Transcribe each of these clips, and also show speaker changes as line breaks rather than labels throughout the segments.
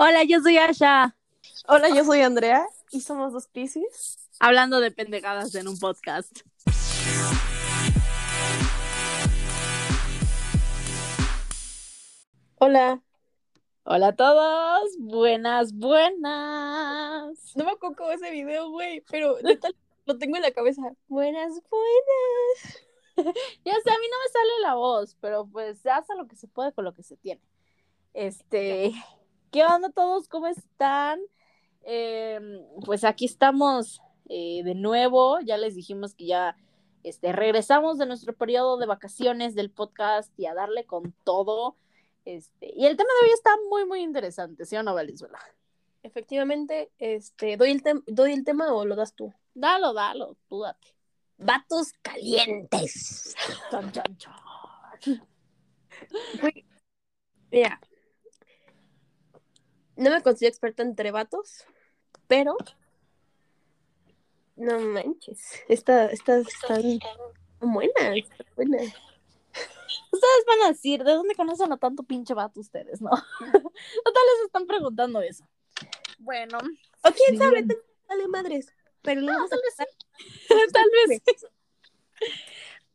Hola, yo soy Asha.
Hola, yo soy Andrea y somos dos Pisces.
Hablando de pendejadas en un podcast.
Hola.
Hola a todos. Buenas, buenas.
No me acuerdo ese video, güey, pero neta lo tengo en la cabeza. Buenas, buenas.
ya sé, a mí no me sale la voz, pero pues se hace lo que se puede con lo que se tiene. Este, ¿qué onda todos? ¿Cómo están? Em, pues aquí estamos eh, de nuevo. Ya les dijimos que ya este, regresamos de nuestro periodo de vacaciones del podcast y a darle con todo. Este, y el tema de hoy está muy, muy interesante, ¿sí o no, Valenzuela?
Efectivamente, este, ¿doy el, ¿doy el tema o lo das tú?
Dalo, dalo, tú date.
Vatos calientes.
Chan, chan, chan.
Mira, no me considero experta entre vatos, pero no manches, esta, esta, está buena, está buena.
Ustedes van a decir, ¿de dónde conocen a tanto pinche vato ustedes, no? no tal vez están preguntando eso. Bueno.
O quién sabe, dale madres. Pero
no, tal vez tal vez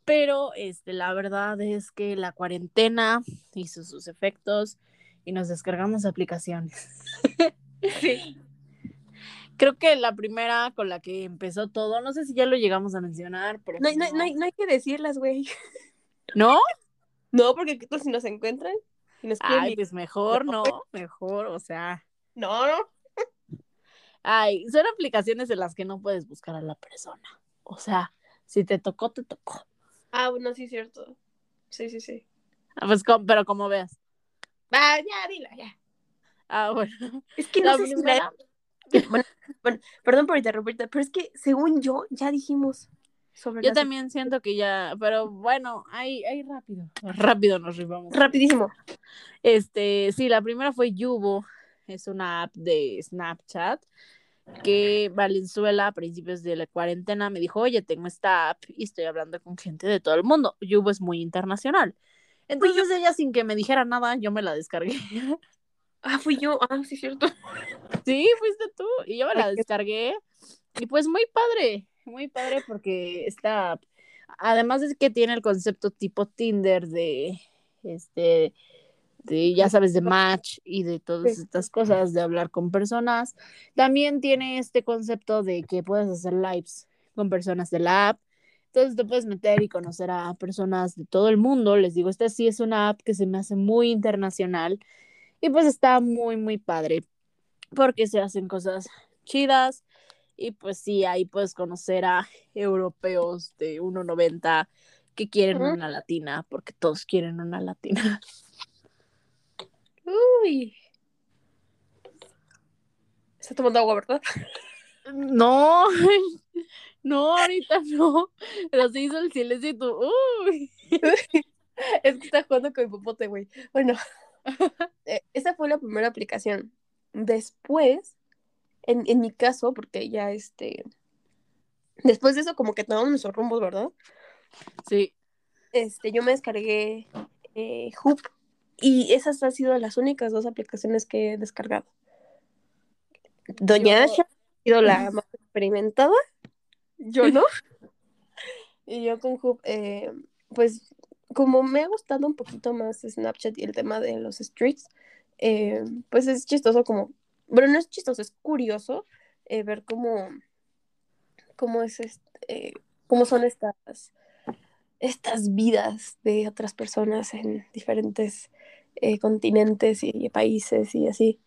Pero este, la verdad es que la cuarentena hizo sus efectos y nos descargamos aplicaciones.
sí.
Creo que la primera con la que empezó todo, no sé si ya lo llegamos a mencionar, pero.
No, no, no, hay, no hay que decirlas, güey.
¿No?
No, porque si nos encuentran y nos
Ay, pues mejor, no, mejor, o sea.
No, no.
Ay, son aplicaciones en las que no puedes buscar a la persona. O sea, si te tocó, te tocó.
Ah, bueno, sí, cierto. Sí, sí, sí.
Ah, pues, pero como veas.
Ah, ya, dila, ya.
Ah, bueno.
Es que no sé si bueno, bueno, perdón por interrumpirte, pero es que según yo, ya dijimos sobre
Yo también siento que ya, pero bueno, ahí, ahí rápido. Rápido nos rifamos.
Rapidísimo.
Este, sí, la primera fue Yubo. Es una app de Snapchat que Valenzuela a principios de la cuarentena me dijo, oye, tengo esta app y estoy hablando con gente de todo el mundo. Yubo es muy internacional. Entonces ella sin que me dijera nada, yo me la descargué.
Ah, fui yo. Ah, sí, cierto.
Sí, fuiste tú. Y yo me la descargué. Y pues muy padre, muy padre porque está, además de que tiene el concepto tipo Tinder de, este, de, ya sabes, de match y de todas estas cosas, de hablar con personas, también tiene este concepto de que puedes hacer lives con personas de la app. Entonces te puedes meter y conocer a personas de todo el mundo. Les digo, esta sí es una app que se me hace muy internacional y pues está muy, muy padre porque se hacen cosas chidas y pues sí, ahí puedes conocer a europeos de 1,90 que quieren una latina, porque todos quieren una latina.
Uy. Está tomando agua, ¿verdad?
No, no, ahorita no. Pero se hizo el silencio y tú, uy.
Es que está jugando con mi popote, güey. Bueno. Eh, esa fue la primera aplicación. Después, en, en, mi caso, porque ya este. Después de eso, como que tomamos nuestros rumbos, ¿verdad?
Sí.
Este, yo me descargué eh, Hoop y esas han sido las únicas dos aplicaciones que he descargado. Doña Asha ha sido la más experimentada. Yo no. y yo con Hoop, eh, pues como me ha gustado un poquito más Snapchat y el tema de los streets, eh, pues es chistoso como, bueno, no es chistoso, es curioso eh, ver cómo, cómo es este, cómo son estas, estas vidas de otras personas en diferentes continentes y, países y así.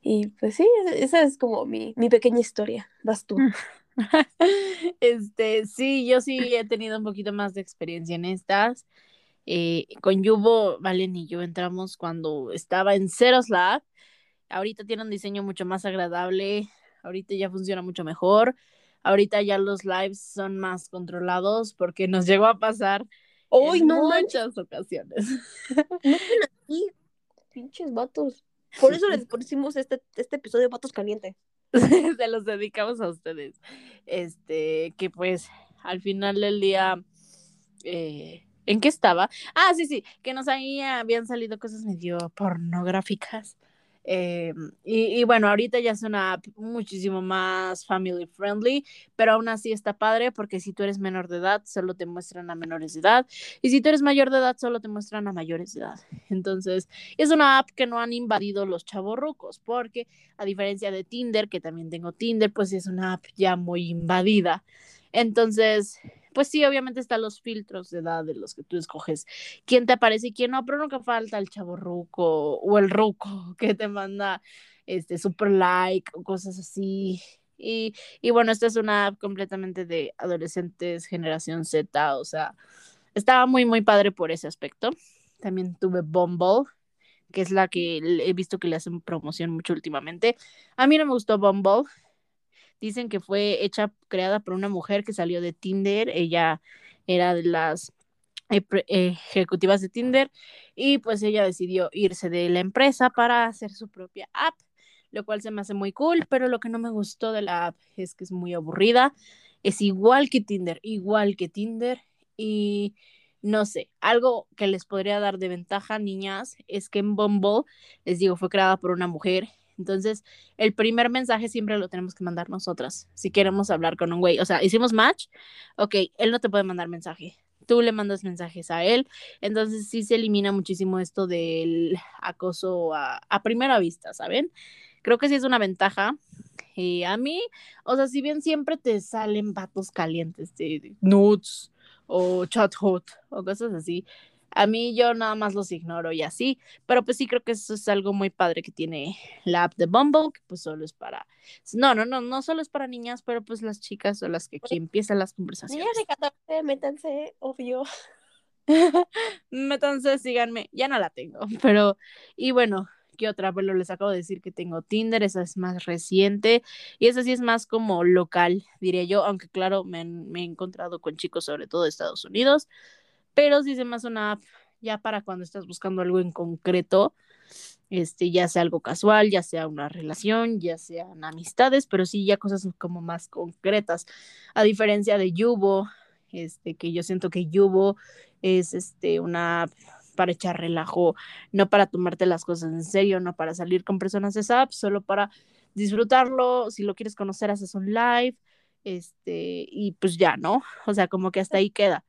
Y pues sí, esa es como mi, mi pequeña historia. Vas tú.
Este, sí, yo sí he tenido un poquito más de experiencia en estas. Eh, con Yubo, Valen y yo entramos cuando estaba en Ceros Lab. Ahorita tiene un diseño mucho más agradable. Ahorita ya funciona mucho mejor. Ahorita ya los lives son más controlados porque nos llegó a pasar
Hoy
en
no
muchas ocasiones.
No aquí, pinches vatos. Por eso les pusimos este, este episodio de Vatos Caliente.
Se los dedicamos a ustedes. Este, que pues al final del día, eh, ¿en qué estaba? Ah, sí, sí, que nos habían salido cosas medio pornográficas. Eh, y, bueno, ahorita ya es una app muchísimo más family friendly, pero aún así está padre porque si tú eres menor de edad, solo te muestran a menores de edad. Y si tú eres mayor de edad, solo te muestran a mayores de edad. Entonces, es una app que no han invadido los chavorrucos, porque a diferencia de Tinder, que también tengo Tinder, pues es una app ya muy invadida. Entonces, pues sí, obviamente están los filtros de edad de los que tú escoges quién te aparece y quién no, pero nunca falta el chavo ruco o el ruco que te manda este super like o cosas así. Y, y bueno, esta es una app completamente de adolescentes, generación Z, o sea, estaba muy, muy padre por ese aspecto. También tuve Bumble, que es la que he visto que le hacen promoción mucho últimamente. A mí no me gustó Bumble, Dicen que fue hecha, creada por una mujer que salió de Tinder. Ella era de las ejecutivas de Tinder y pues ella decidió irse de la empresa para hacer su propia app, lo cual se me hace muy cool, pero lo que no me gustó de la app es que es muy aburrida. Es igual que Tinder, igual que Tinder y no sé, algo que les podría dar de ventaja, niñas, es que en Bumble, les digo, fue creada por una mujer entonces, el primer mensaje siempre lo tenemos que mandar nosotras, si queremos hablar con un güey. O sea, hicimos match, ok, él no te puede mandar mensaje, tú le mandas mensajes a él. Entonces, sí se elimina muchísimo esto del acoso a, primera vista, ¿saben? Creo que sí es una ventaja. Y a mí, o sea, si bien siempre te salen vatos calientes de nudes o chat hot o cosas así, a mí yo nada más los ignoro y así, pero pues sí creo que eso es algo muy padre que tiene la app de Bumble, que pues solo es para, no, no, no, no solo es para niñas, pero pues las chicas son las que aquí empiezan las conversaciones.
Niñas de 14, métanse, obvio.
métanse, síganme, ya no la tengo, pero, y bueno, ¿qué otra? Bueno, les acabo de decir que tengo Tinder, esa es más reciente y esa sí es más como local, diría yo, aunque claro, me, me he encontrado con chicos sobre todo de Estados Unidos, pero sí se me una app ya para cuando estás buscando algo en concreto, este, ya sea algo casual, ya sea una relación, ya sean amistades, pero sí ya cosas como más concretas, a diferencia de Yubo, este, que yo siento que Yubo es este, una app para echar relajo, no para tomarte las cosas en serio, no para salir con personas de esa app, solo para disfrutarlo, si lo quieres conocer, haces un live, este, y pues ya, ¿no? O sea, como que hasta ahí queda.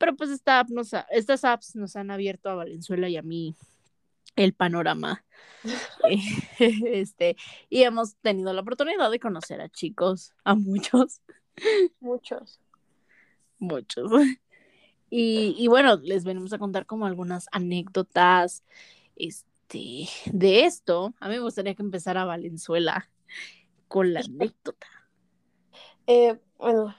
Pero pues esta app nos estas apps nos han abierto a Valenzuela y a mí el panorama. este, y hemos tenido la oportunidad de conocer a chicos, a muchos.
Muchos.
Muchos. Y, y bueno, les venimos a contar como algunas anécdotas este, de esto. A mí me gustaría que empezara Valenzuela con la anécdota.
Eh, bueno,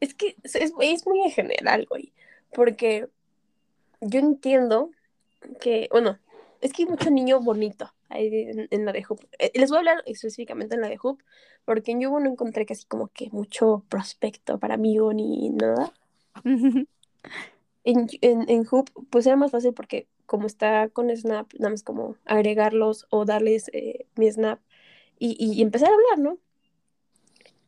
Es que es, es, muy en general, güey. Porque yo entiendo que, bueno, es que hay mucho niño bonito ahí en, la de Hoop. Eh, les voy a hablar específicamente en la de Hoop, porque en Yubo no encontré casi como que mucho prospecto para mí ni nada. en, en, en Hoop, pues era más fácil porque como está con Snap, nada más como agregarlos o darles eh, mi Snap y, y, empezar a hablar, ¿no?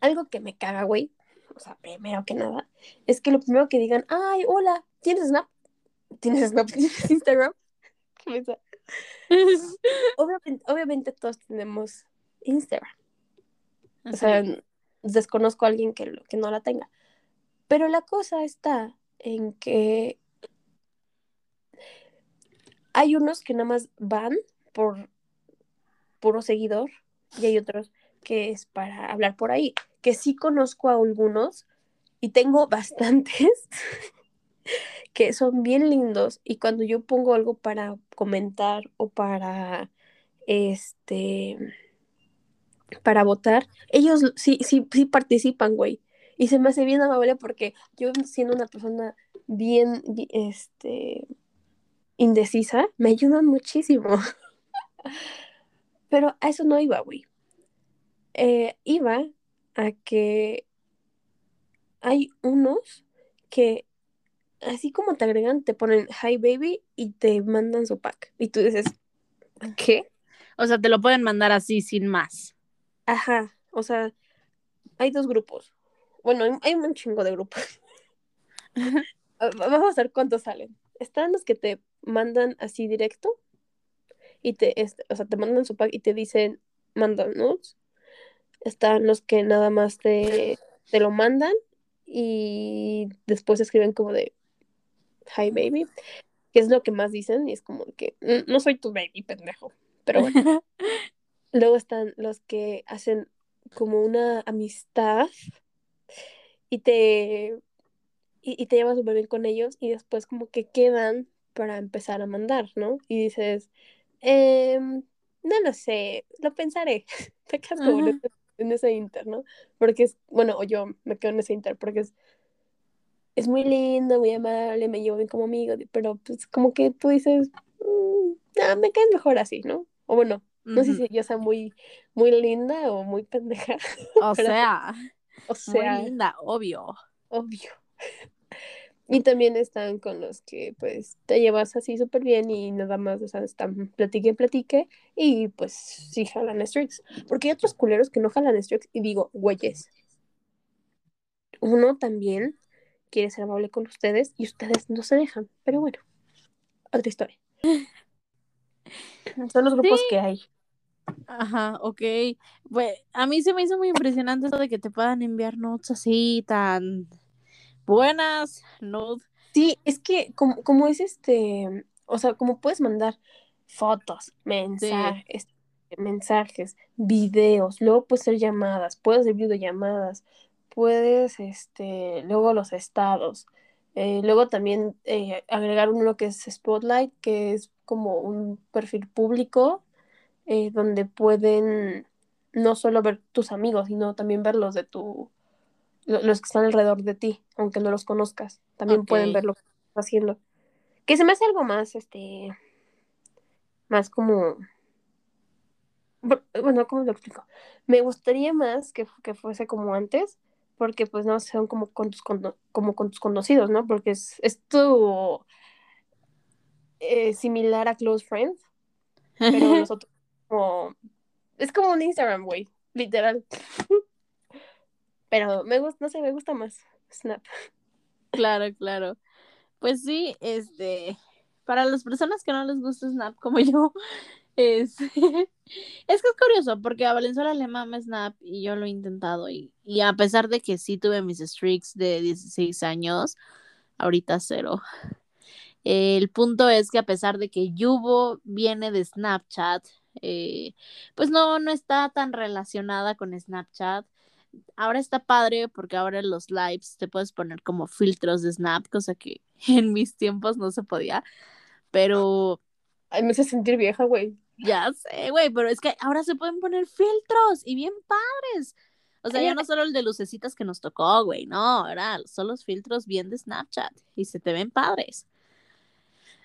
Algo que me caga, güey, o sea, primero que nada, es que lo primero que digan, ay, hola, ¿tienes Snap? ¿Tienes Snap? ¿Tienes Instagram? obviamente, obviamente todos tenemos Instagram. O sea, desconozco a alguien que, que no la tenga. Pero la cosa está en que hay unos que nada más van por puro seguidor y hay otros que es para hablar por ahí que sí conozco a algunos y tengo bastantes que son bien lindos y cuando yo pongo algo para comentar o para este para votar, ellos sí, sí, sí participan, güey. Y se me hace bien amable porque yo siendo una persona bien, este, indecisa, me ayudan muchísimo. Pero a eso no iba, güey. Eh, iba a que hay unos que así como te agregan, te ponen hi baby y te mandan su pack. Y tú dices, ¿qué?
O sea, te lo pueden mandar así sin más.
Ajá, o sea, hay dos grupos. Bueno, hay un chingo de grupos. Vamos a ver cuántos salen. Están los que te mandan así directo y te, este, o sea, te mandan su pack y te dicen, manda nudes. Están los que nada más te, te lo mandan y después escriben como de, hi baby, que es lo que más dicen y es como que, "Mm, no soy tu baby, pendejo. Pero bueno. Luego están los que hacen como una amistad y te, y, y te llevas súper bien con ellos y después como que quedan para empezar a mandar, ¿no? Y dices, "Em, no lo sé, lo pensaré. Te en ese, inter, ¿no? Porque es, bueno, o yo me quedo en ese inter porque es, es muy lindo, muy amable, me llevo bien como amigo, pero pues como que tú dices, "Mm, no, me caes mejor así, ¿no? O bueno, no sé si yo sea muy, muy linda o muy pendeja,
O
pero
sea,
o
muy
sea,
linda, obvio.
obvio. Y también están con los que pues te llevas así súper bien y nada más, o sea, están platique platique y pues sí jalan streaks. Porque hay otros culeros que no jalan streaks y digo, güeyes, uno también quiere ser amable con ustedes y ustedes no se dejan. Pero bueno, otra historia. Son los
Sí,
grupos que hay.
ajá, ok. Pues a mí se me hizo muy impresionante eso de que te puedan enviar notes así tan buenas, nude.
Sí, es que como, como es este, o sea, como puedes mandar fotos, mensajes, mensajes, videos, luego puedes hacer llamadas, puedes hacer videollamadas, puedes, este, luego los estados, eh, luego también eh, agregar uno que es Spotlight, que es como un perfil público, eh, donde pueden no solo ver tus amigos, sino también ver los de tu los que están alrededor de ti, aunque no los conozcas, también pueden ver lo que estás haciendo. Que se me hace algo más, este, más como, bu- bueno, ¿cómo lo explico? Me gustaría más que, que fuese como antes, porque pues no son como con tus, como con tus conocidos, ¿no? Porque es, es tu, eh, similar a Close Friends, pero los otros como, es como un Instagram, güey, literal. Pero me gusta, no sé, me gusta más Snap.
claro, claro. Pues sí, este, para las personas que no les gusta Snap como yo, es, es que es curioso porque a Valenzuela le mama Snap y yo lo he intentado y, y a pesar de que sí tuve mis streaks de 16 años, ahorita cero. El punto es que a pesar de que Yubo viene de Snapchat, eh, pues no, no está tan relacionada con Snapchat. Ahora está padre porque ahora en los lives te puedes poner como filtros de Snap, cosa que en mis tiempos no se podía. Pero
Ay, me hace sentir vieja, güey.
ya sé, güey, pero es que ahora se pueden poner filtros y bien padres. O sea, ya no solo el de lucecitas que nos tocó, güey, no, ahora son los filtros bien de Snapchat y se te ven padres.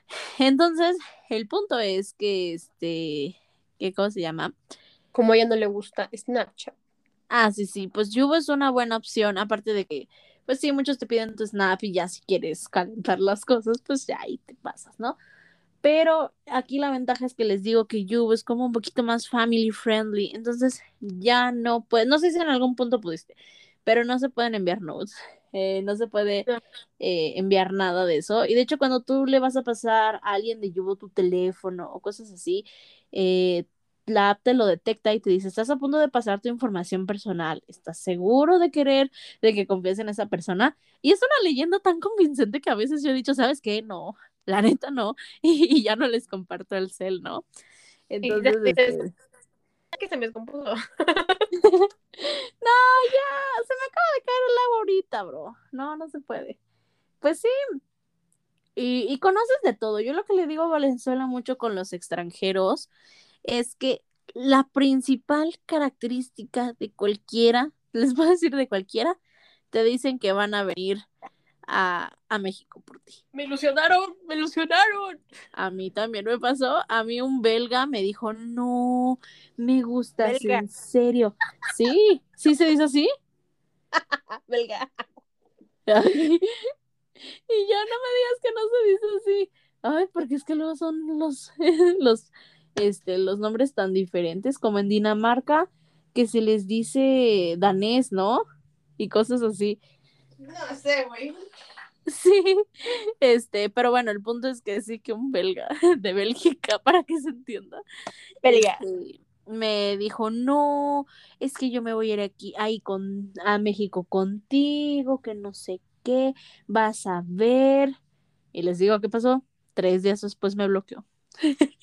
Entonces, el punto es que este, ¿qué cosa se llama?
Como a ella no le gusta Snapchat.
Ah, sí, sí, pues Yubo es una buena opción, aparte de que, pues sí, muchos te piden tu snap y ya si quieres calentar las cosas, pues ya ahí te pasas, ¿no? Pero aquí la ventaja es que les digo que Yubo es como un poquito más family friendly, entonces ya no puedes, no sé si en algún punto pudiste, pero no se pueden enviar notes, eh, no se puede eh, enviar nada de eso. Y de hecho, cuando tú le vas a pasar a alguien de Yubo tu teléfono o cosas así, eh, la app te lo detecta y te dice, estás a punto de pasar tu información personal, ¿estás seguro de querer, de que confíes en esa persona? Y es una leyenda tan convincente que a veces yo he dicho, ¿sabes qué? No, la neta no, y, y ya no les comparto el cel, ¿no? Entonces, este...
que se me descompuso.
no, ya, se me acaba de caer el agua ahorita, bro. No, no se puede. Pues sí. Y, y conoces de todo. Yo lo que le digo a Valenzuela mucho con los extranjeros es que la principal característica de cualquiera, les a decir de cualquiera, te dicen que van a venir a, a México por ti.
Me ilusionaron, me ilusionaron.
A mí también me pasó. A mí un belga me dijo, no, me gustas,
Belga.
en serio. Sí, sí se dice así.
Belga.
Ay, y ya no me digas que no se dice así. Ay, porque es que luego son los, los, este, los nombres tan diferentes como en Dinamarca, que se les dice danés, ¿no? Y cosas así.
No sé, güey.
Sí, este, pero bueno, el punto es que sí que un belga de Bélgica, para que se entienda.
Belga.
este, me dijo, no, es que yo me voy a ir aquí, ahí con, a México contigo, que no sé qué, vas a ver. Y les digo, ¿qué pasó? Tres días después me bloqueó.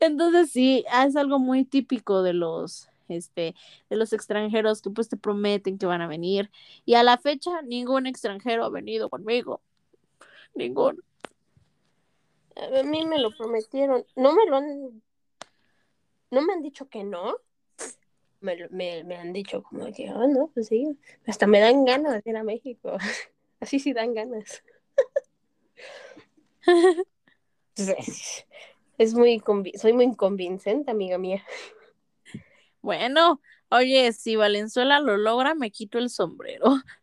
Entonces sí, es algo muy típico de los, este, de los extranjeros que pues te prometen que van a venir. Y a la fecha ningún extranjero ha venido conmigo. Ninguno.
A mí me lo prometieron. No me lo han. No me han dicho que no. Me, me, me han dicho como que, ah, no, pues sí. Hasta me dan ganas de ir a México. Así sí dan ganas. Es, es muy soy muy inconvincente, amiga mía.
Bueno, oye, si Valenzuela lo logra, me quito el sombrero.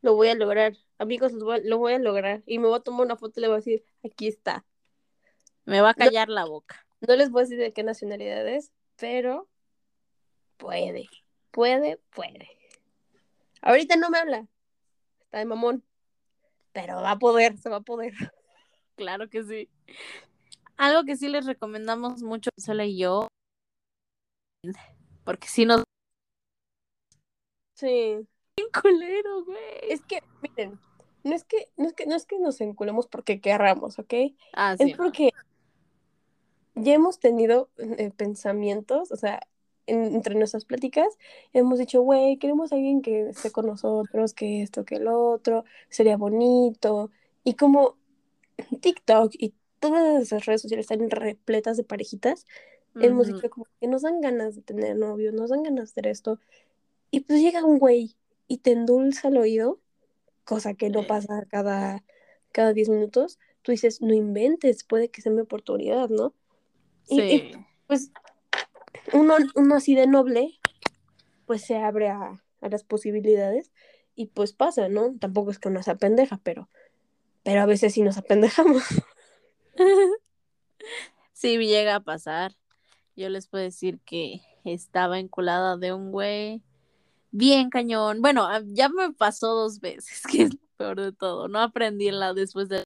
Lo voy a lograr. Amigos, lo voy a, lo voy a lograr. Y me voy a tomar una foto y le voy a decir, aquí está.
Me va a callar la boca.
No les voy a decir de qué nacionalidad es, pero puede, puede, puede. Ahorita no me habla, está de mamón, pero va a poder, se va a poder.
Claro que sí. Algo que sí les recomendamos mucho, Sola y yo, porque si nos
Sí,
culero, güey.
es que, miren, no es que, no es que, no es que nos enculemos porque querramos, ¿ok?
Ah, sí.
Es porque ya hemos tenido eh, pensamientos, o sea, en- entre nuestras pláticas, hemos dicho, güey, queremos a alguien que esté con nosotros, que esto, que el otro, sería bonito. Y como TikTok y todas esas redes sociales están repletas de parejitas, hemos
Ujú.
dicho como que nos dan ganas de tener novio, nos dan ganas de hacer esto. Y pues llega un güey y te endulza el oído, cosa que no pasa cada, cada 10 minutos. Tú dices, no inventes, puede que sea mi oportunidad, ¿no? Y, y,
Sí.
pues uno, uno así de noble, pues se abre a, a las posibilidades y pues pasa, ¿no? Tampoco es que uno se apendeja, pero, pero a veces sí nos apendejamos.
Sí, llega a pasar. Yo les puedo decir que estaba enculada de un güey bien cañón. Bueno, ya me pasó dos veces, que es lo peor de todo. No aprendí en la después de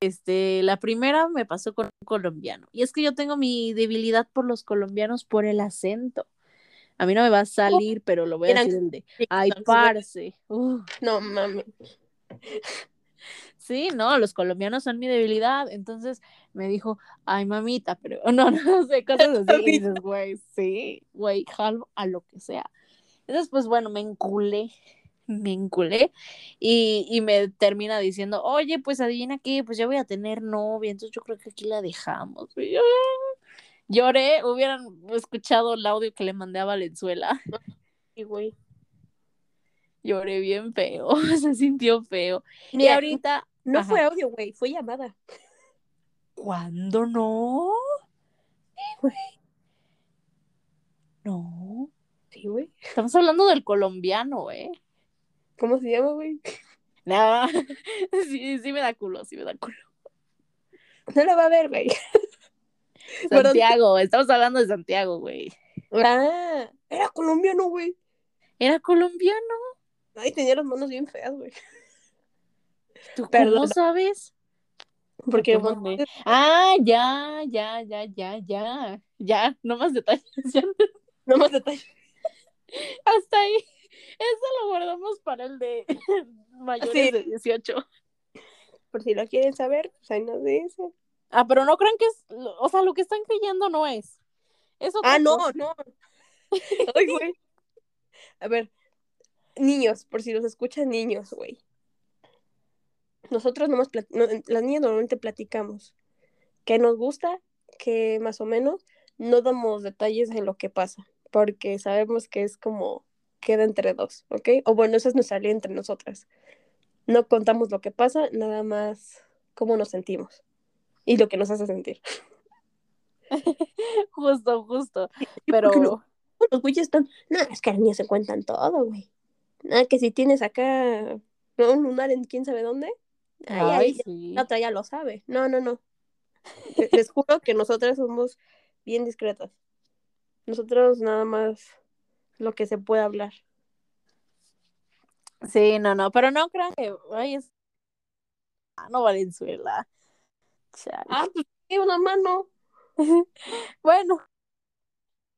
este, la primera me pasó con un colombiano. Y es que yo tengo mi debilidad por los colombianos por el acento. A mí no me va a salir, pero lo voy a decir el de ay, parce.
No mames.
Sí, no, los colombianos son mi debilidad. Entonces me dijo, ay, mamita, pero no, no sé, cosas así. Y dices, güey, sí, güey, jalo a lo que sea. Entonces, pues bueno, me enculé, me enculé y, y me termina diciendo, oye, pues adivina qué, pues ya voy a tener novia, entonces yo creo que aquí la dejamos. Y yo, lloré, hubieran escuchado el audio que le mandé a Valenzuela.
Sí, güey.
Lloré bien feo, se sintió feo. y
Mira,
ahorita,
no
ajá.
fue audio, güey, fue llamada.
¿cuándo no? No,
Sí, güey.
estamos hablando del colombiano, ¿eh?
¿Cómo se llama, güey?
No, sí, sí me da culo, sí me da culo.
No la va a ver, güey.
Santiago, estamos hablando de Santiago, güey.
Ah, era colombiano, güey.
Era colombiano.
Ay, tenía las manos bien feas, güey.
¿Tú cómo
Perdona.
sabes?
Porque.
Ah, ya, ya, ya, ya, ya. Ya, no más detalles. ya.
no más detalles.
Hasta ahí. Eso lo guardamos para el de mayores
Sí.
de 18.
Por si lo quieren saber, pues ahí nos dicen.
Ah, pero no crean que es, o sea, lo que están creyendo no es. Es otra
Ah, no, no. Ay, güey. A ver, niños, por si los escuchan niños, güey. Nosotros nomás, no, las niñas normalmente platicamos. ¿Qué nos gusta? Que más o menos no damos detalles de lo que pasa, porque sabemos que es como queda entre dos, ¿ok? O bueno, esa es nuestra ley entre nosotras. No contamos lo que pasa, nada más cómo nos sentimos y lo que nos hace sentir.
Justo, justo.
¿Y por qué
Pero?
Los güeyes están. No, es que las niñas se cuentan todo, güey. Nada, que si tienes acá ¿no? un lunar en quién sabe dónde. Ay,
Ay,
ay,
sí.
la otra ya lo sabe. No, no, no. Les- juro que nosotras somos bien discretas. Nosotros nada más lo que se puede hablar.
Sí, no, no, pero no crean que ay, es mano, Valenzuela. Chale.
Ah, pues sí, una mano.
Bueno,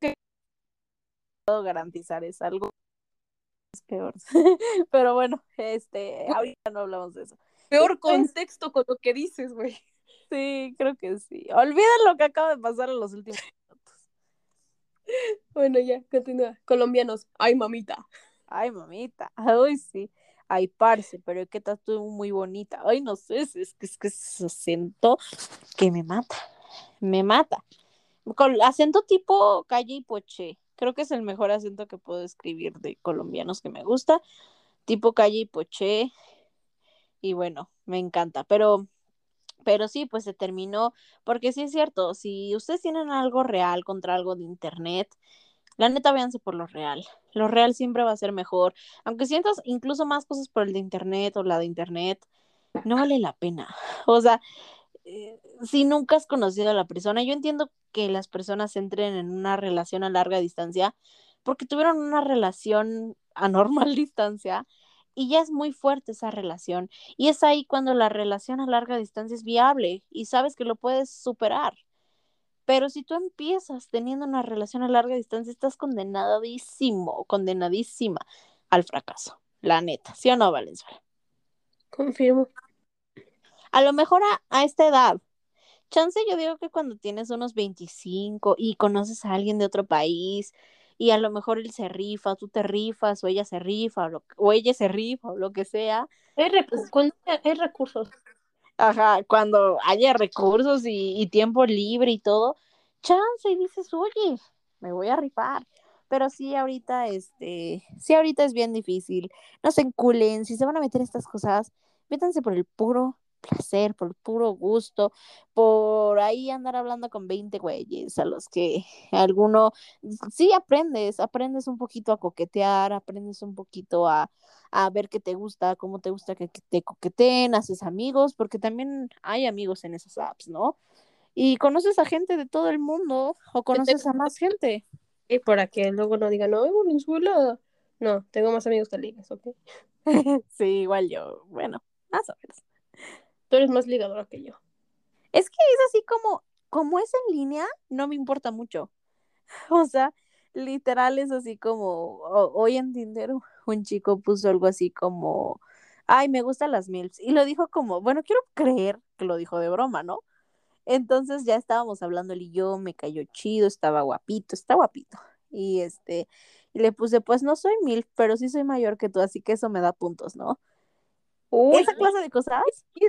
que puedo garantizar es algo peor. Pero bueno, este, ahorita no hablamos de eso.
Peor contexto con lo que dices, güey.
Sí, creo que sí. Olviden lo que acaba de pasar en los últimos minutos.
Bueno, ya, continúa. Colombianos, ay, mamita.
Ay, mamita. Ay, sí. Ay, parce, pero qué tal tú muy bonita. Ay, no sé, es que es que ese acento que me mata. Me mata. Con acento tipo calle y poche. Creo que es el mejor acento que puedo escribir de colombianos que me gusta. Tipo calle y poche. Y bueno, me encanta. Pero pero sí, pues se terminó, porque sí es cierto, si ustedes tienen algo real contra algo de internet, la neta véanse por lo real. Lo real siempre va a ser mejor. Aunque sientas incluso más cosas por el de internet o la de internet, no vale la pena. O sea, eh, si nunca has conocido a la persona, yo entiendo que las personas entren en una relación a larga distancia porque tuvieron una relación a normal distancia y ya es muy fuerte esa relación. Y es ahí cuando la relación a larga distancia es viable y sabes que lo puedes superar. Pero si tú empiezas teniendo una relación a larga distancia, estás condenadísimo, condenadísima al fracaso. La neta, ¿sí o no, Valenzuela?
Confirmo.
A lo mejor a, a esta edad, chance yo digo que cuando tienes unos 25 y conoces a alguien de otro país y a lo mejor él se rifa, tú te rifas, o ella se rifa, o, lo, o ella se rifa, o lo que sea.
Hay, recursos, cuando hay recursos.
Ajá, cuando haya recursos y, y, tiempo libre y todo, chance y dices, oye, me voy a rifar. Pero sí, ahorita, este, sí, ahorita es bien difícil. No se enculen, si se van a meter estas cosas, métanse por el puro placer, por puro gusto, por ahí andar hablando con 20 güeyes a los que alguno, sí aprendes, aprendes un poquito a coquetear, aprendes un poquito a, a ver qué te gusta, cómo te gusta que, que te coqueteen, haces amigos, porque también hay amigos en esas apps, ¿no? Y conoces a gente de todo el mundo o conoces a más gente.
Y para que luego no digan, no, Venezuela. No, tengo más amigos de ligas, ¿ok?
sí, igual yo, bueno, más o menos.
Tú eres más ligadora que yo.
Es que es así como, como es en línea, no me importa mucho. O sea, literal es así como, hoy en Tinder un chico puso algo así como, ay, me gustan las MILFs. Y lo dijo como, bueno, quiero creer que lo dijo de broma, ¿no? Entonces ya estábamos hablando él y yo, me cayó chido, estaba guapito, está guapito. Y este, y le puse, pues no soy MILF, pero sí soy mayor que tú, así que eso me da puntos, ¿no? Uy, Esa clase de cosas,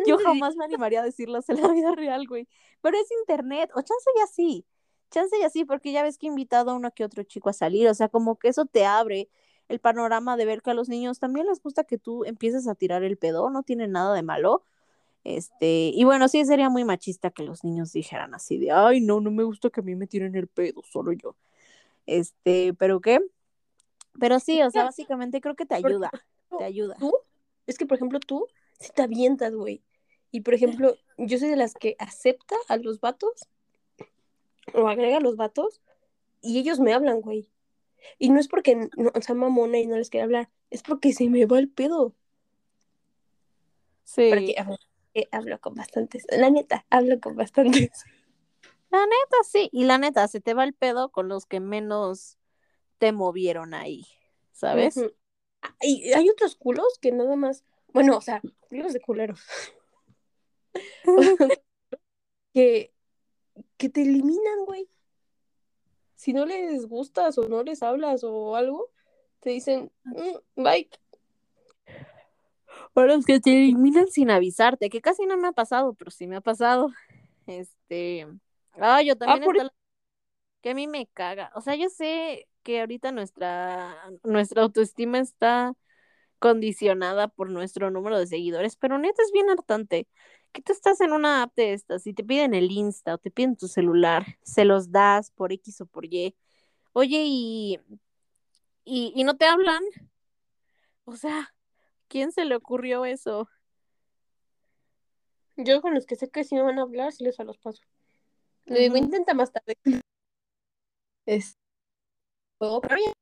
yo jamás me animaría a decirlas en la vida real, güey. Pero es internet, o chance ya sí, chance ya sí, porque ya ves que he invitado a uno que otro chico a salir, o sea, como que eso te abre el panorama de ver que a los niños también les gusta que tú empieces a tirar el pedo, no tiene nada de malo. Este, y bueno, sí sería muy machista que los niños dijeran así de, ay, no, no me gusta que a mí me tiren el pedo, solo yo. Este, pero qué? Pero sí, o sea, básicamente creo que te ayuda, te ayuda.
¿Tú? Es que, por ejemplo, tú si te avientas, güey. Y, por ejemplo, yo soy de las que acepta a los vatos o agrega a los vatos y ellos me hablan, güey. Y no es porque no, sea mamona y no les quiera hablar, es porque se me va el pedo.
Sí.
Porque hablo, eh, hablo con bastantes. La neta, hablo con bastantes.
La neta, sí. Y la neta, se te va el pedo con los que menos te movieron ahí, ¿sabes?
Y hay otros culos que nada más, bueno, o sea, culos de culeros. que, que te eliminan, güey. Si no les gustas o no les hablas o algo, te dicen, "Mm, bye.
O los que te eliminan sin avisarte, que casi no me ha pasado, pero sí me ha pasado. Este, ah, yo también
por
está la- que a mí me caga. O sea, yo sé que ahorita nuestra nuestra autoestima está condicionada por nuestro número de seguidores, pero neta es bien hartante. Que tú estás en una app de estas y te piden el Insta o te piden tu celular, se los das por X o por Y. Oye, y, y, y no te hablan. O sea, ¿quién se le ocurrió eso?
Yo con los que sé que si no van a hablar, sí les a los paso. Le digo, intenta más tarde. Es... Oh, pero ya.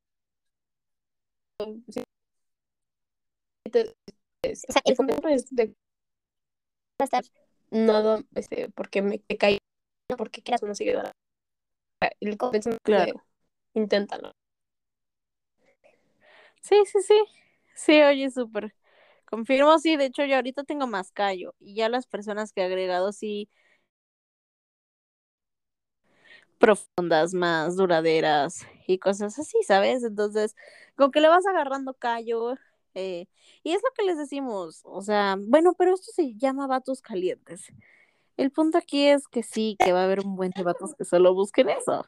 Es-
sea,
el problema es de- no este, porque me caí, porque quieras una seguidora. El convencimiento
Claro.
de inténtalo.
Sí, sí, sí. Sí, oye, súper. Confirmo, sí, de hecho yo ahorita tengo más callo y ya las personas que he agregado sí profundas, más duraderas y cosas así, ¿sabes? Entonces, con que le vas agarrando callo eh, y es lo que les decimos, o sea, bueno, pero esto se llama vatos calientes. El punto aquí es que sí, que va a haber un buen de vatos que solo busquen eso.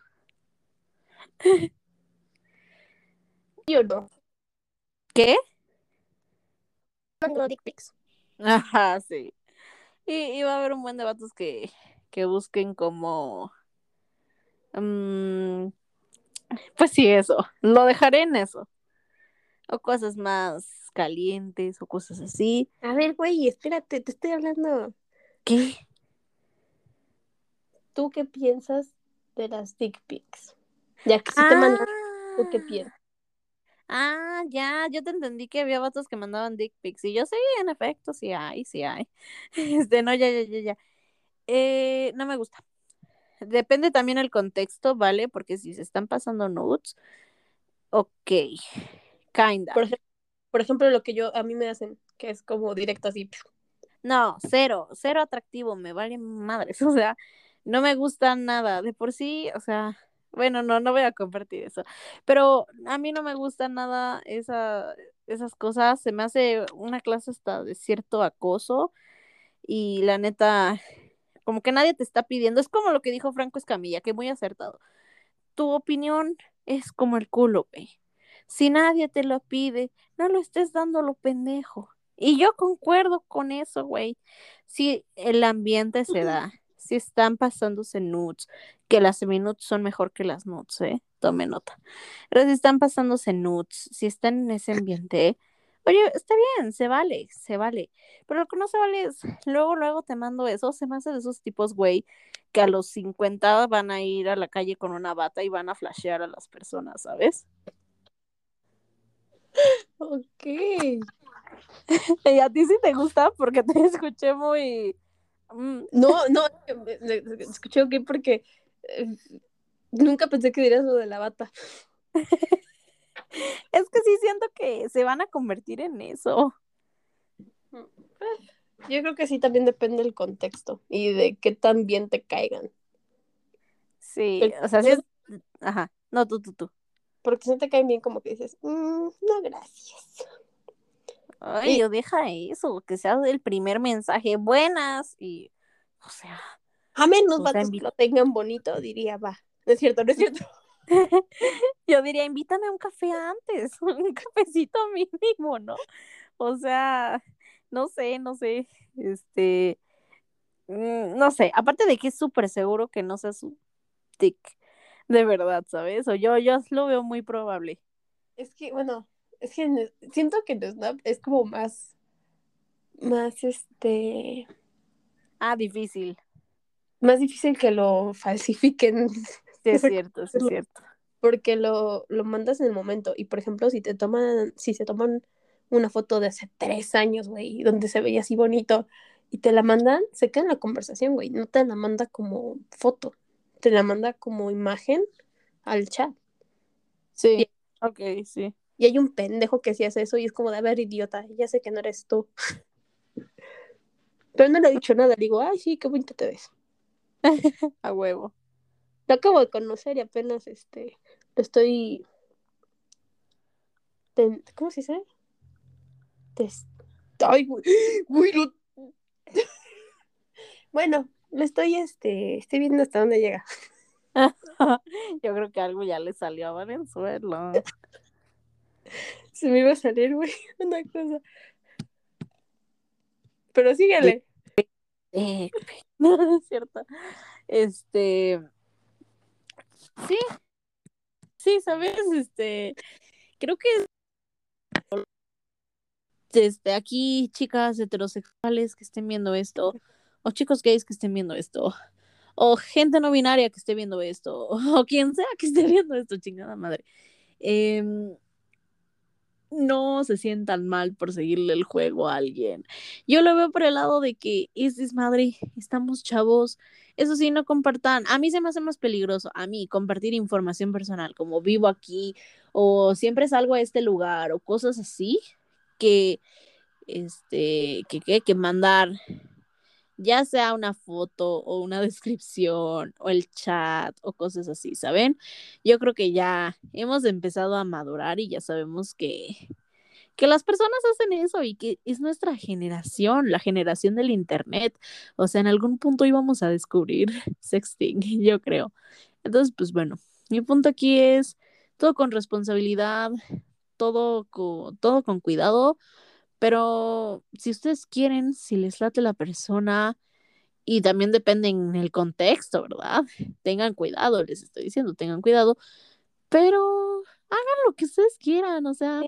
Yo no.
¿Qué?
Mando dick pics.
Ajá, sí. Y, y va a haber un buen de vatos que, que busquen como... mm, pues sí, eso. Lo dejaré en eso. O cosas más calientes o cosas así.
A ver, güey, espérate, te estoy hablando.
¿Qué?
¿Tú qué piensas de las dick pics? Ya que si te mandan, ¿tú qué piensas?
Ah, ya, yo te entendí que había vatos que mandaban dick pics. Y yo sí, en efecto, sí hay, sí hay. Este, no, ya, ya, ya, ya. Eh, no me gusta. Depende también el contexto, ¿vale? Porque si se están pasando nudes, ok, kinda.
Por, por ejemplo, lo que yo a mí me hacen, que es como directo así.
No, cero, cero atractivo, me vale madres, o sea, no me gusta nada, de por sí, o sea, bueno, no, no voy a compartir eso, pero a mí no me gusta nada esa, esas cosas, se me hace una clase hasta de cierto acoso y la neta, como que nadie te está pidiendo, es como lo que dijo Franco Escamilla, que muy acertado, tu opinión es como el culo, güey, si nadie te lo pide, no lo estés dando lo pendejo. Y yo concuerdo con eso, güey. Si el ambiente se da, si están pasándose nudes, que las semi-nudes son mejor que las nudes, ¿eh? Tome nota. Pero si están pasándose nudes, si están en ese ambiente, oye, está bien, se vale, se vale. Pero lo que no se vale es, luego, luego te mando eso, se me hace de esos tipos, güey, que a los 50 van a ir a la calle con una bata y van a flashear a las personas, ¿sabes?
Ok.
Y a ti sí te gusta porque te escuché muy... mm,
No, no, escuché ok porque eh, nunca pensé que dirías lo de la bata.
Es que sí siento que se van a convertir en eso.
Yo creo que sí también depende del contexto y de qué tan bien te caigan.
Sí,
Pero-
o sea, sí es... Ajá, no, tú, tú, tú.
Porque si no te caen bien, como que dices, "Mm, no, gracias.
Ay,
Y-
yo deja eso, que sea el primer mensaje, buenas, y, o sea,
A menos
O sea,
que lo tengan bonito, diría, va. No es cierto, no es cierto.
yo diría, invítame a un café antes, un cafecito mínimo, ¿no? O sea, no sé, no sé, este, mm, no sé, aparte de que es súper seguro que no sea su tic, de verdad, ¿sabes? O yo, yo lo veo muy probable.
Es que, bueno, es que en- siento que en Snap es como más, más, este,
Ah, difícil.
más difícil que lo falsifiquen.
Sí, es cierto, sí, es cierto.
porque lo, lo mandas en el momento. Y por ejemplo, si te toman, si se toman una foto de hace tres años, güey, donde se veía así bonito, y te la mandan, se queda en la conversación, güey. No te la manda como foto, te la manda como imagen al chat.
Sí, ok, sí.
Y hay un pendejo que sí hace eso y es como de, a ver, idiota, ya sé que no eres tú. Pero no le he dicho nada, le digo, ay, sí, qué bonito te ves.
A huevo.
Lo acabo de conocer y apenas, este, lo estoy... ten- ¿Cómo se dice? Tes- Ay, güey, güey, lo- Bueno, lo estoy, este, estoy viendo hasta dónde llega.
Yo creo que algo ya le salió a Valenzuela.
Se me iba a salir, güey, una cosa. Pero síguele.
Eh, no, no es cierto. Este. Sí. Sí, ¿sabes? Este. Creo que. Este, aquí, chicas heterosexuales que estén viendo esto, o chicos gays que estén viendo esto, o gente no binaria que esté viendo esto, o quien sea que esté viendo esto, chingada madre. Em, no se sientan mal por seguirle el juego a alguien. Yo lo veo por el lado de que es desmadre, estamos chavos. Eso sí, no compartan. A mí se me hace más peligroso, a mí, compartir información personal, como vivo aquí, o siempre salgo a este lugar, o cosas así, que, este, que, que, que mandar ya sea una foto o una descripción o el chat o cosas así, ¿saben? Yo creo que ya hemos empezado a madurar y ya sabemos que, que las personas hacen eso y que es nuestra generación, la generación del Internet. O sea, en algún punto íbamos a descubrir sexting, yo creo. Entonces, pues bueno, mi punto aquí es todo con responsabilidad, todo con, todo con cuidado pero si ustedes quieren, si les late la persona, y también depende en el contexto, ¿verdad? Tengan cuidado, les estoy diciendo, tengan cuidado, pero hagan lo que ustedes quieran, o sea,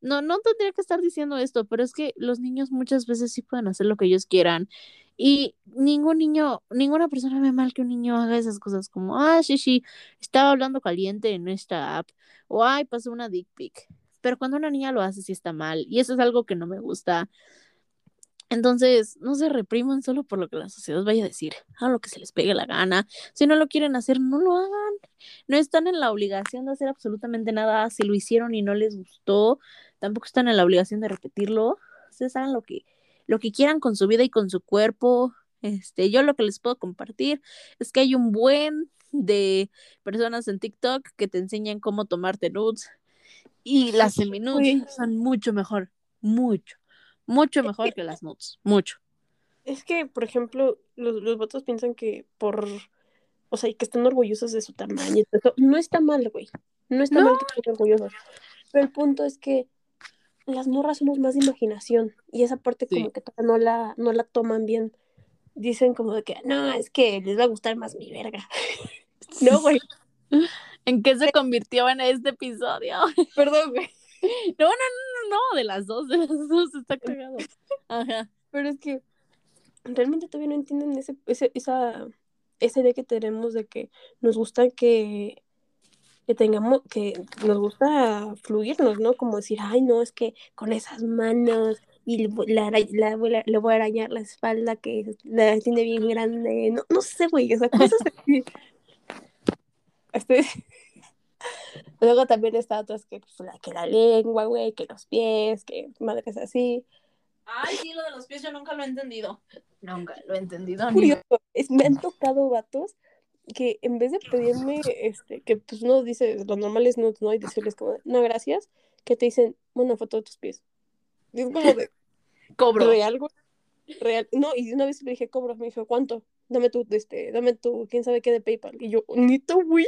no, no tendría que estar diciendo esto, pero es que los niños muchas veces sí pueden hacer lo que ellos quieran. Y ningún niño, ninguna persona ve mal que un niño haga esas cosas como, ah, sí, sí, estaba hablando caliente en esta app, o ay, pasó una dick pic pero cuando una niña lo hace sí está mal y eso es algo que no me gusta. Entonces, no se repriman solo por lo que la sociedad vaya a decir, a lo que se les pegue la gana. Si no lo quieren hacer, no lo hagan. No están en la obligación de hacer absolutamente nada. Si lo hicieron y no les gustó, tampoco están en la obligación de repetirlo. Ustedes hagan lo que, lo que quieran con su vida y con su cuerpo. Este, yo lo que les puedo compartir es que hay un buen de personas en TikTok que te enseñan cómo tomarte nudes, y las seminudes son mucho mejor, mucho, mucho mejor que las nudes, mucho.
Es que, por ejemplo, los, los votos piensan que por, o sea, y que están orgullosos de su tamaño. No está mal, güey. No está mal que estén orgullosos. Pero el punto es que las morras somos más de imaginación y esa parte como que no la, no la toman bien. Dicen como de que, no, es que les va a gustar más mi verga. no, güey.
¿En qué se convirtió en este episodio?
Perdón, güey.
No, no, no, no, de las dos, de las dos, está cagado. Ajá.
Pero es que realmente todavía no entienden ese, ese, esa, esa idea que tenemos de que nos gusta que, que tengamos, que nos gusta fluirnos, ¿no? Como decir, ay, no, es que con esas manos y la, la, la, le voy a arañar la espalda que la tiene bien grande, no, no sé, güey, o sea, cosas así. Este... Luego también está otras que, pues, la, que la lengua, güey, que los pies, que madres así.
Ay, sí, lo de los pies yo nunca lo he entendido. Nunca lo he entendido.
Es, me han tocado vatos que en vez de pedirme, este, que pues no dice, lo normal es no, no, y decirles como, no, gracias, que te dicen una foto de tus pies. Y es como de...
Cobro.
Real, güey. Real. No, y una vez le dije, cobro, me dijo, ¿cuánto? Dame tu, este, dame tu, quién sabe qué de PayPal. Y yo, ¿nito, güey?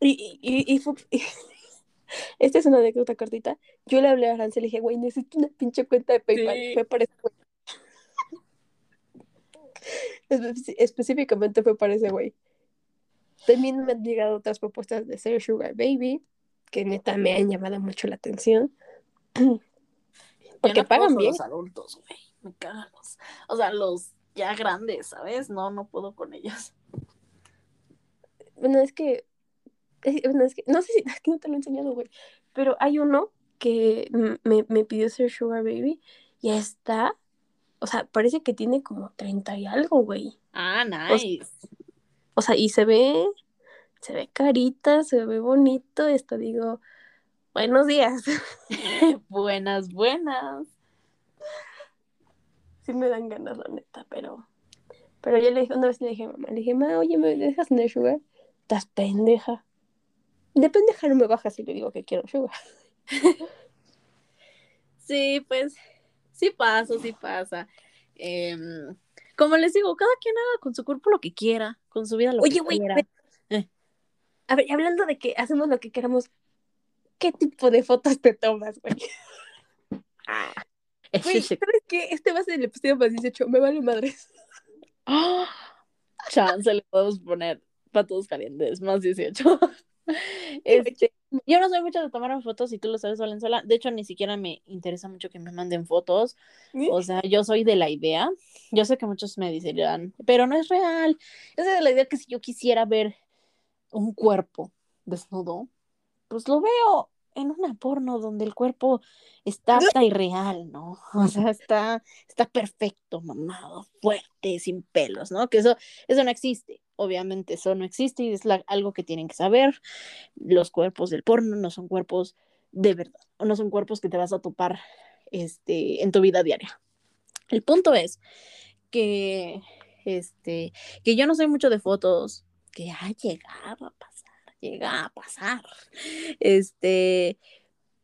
Y, y, y, fue, esta es una anécdota cortita. Yo le hablé a Arancel y le dije, güey, necesito una pinche cuenta de PayPal. Fue para ese güey. Específicamente fue para ese güey. También me han llegado otras propuestas de ser Sugar Baby, que neta me han llamado mucho la atención.
Porque pagan bien. Los adultos, güey. Me cagan los. O sea, los ya grandes, ¿sabes? No, no puedo con ellos.
Bueno, es que no sé si aquí no te lo he enseñado, güey, pero hay uno que me, me pidió ser Sugar Baby y está, o sea, parece que tiene como 30 y algo, güey.
Ah, nice.
O, sea, y se ve, se ve carita, se ve bonito, esto digo, buenos días.
buenas, buenas.
Sí me dan ganas, la neta, pero, pero yo le dije, una vez le dije a mamá, le dije, mamá, oye, ¿me dejas tener sugar? Estás pendeja. De no me baja si le digo que quiero sugar.
sí, pues sí pasa, sí pasa. Em, como les digo, cada quien haga con su cuerpo lo que quiera, con su vida lo que quiera. Oye,
eh. A ver, hablando de que hacemos lo que queramos, ¿qué tipo de fotos te tomas, güey? Ah, güey, ¿sabes qué? Este va a ser el episodio más 18, me vale madres.
chance le podemos poner patos calientes, más 18. Este, yo no soy mucho de tomar fotos, y tú lo sabes, Valenzuela. De hecho, ni siquiera me interesa mucho que me manden fotos. O sea, yo soy de la idea. Yo sé que muchos me dirían, pero no es real. Es de la idea que si yo quisiera ver un cuerpo desnudo, pues lo veo en una porno donde el cuerpo está, está irreal, ¿no? O sea, está, está perfecto, mamado, fuerte, sin pelos, ¿no? Que eso, eso no existe. Obviamente eso no existe y es algo que tienen que saber. Los cuerpos del porno no son cuerpos de verdad, o no son cuerpos que te vas a topar este, en tu vida diaria. El punto es que, este, que yo no sé mucho de fotos, que ha llegado a pasar, llega a pasar, este,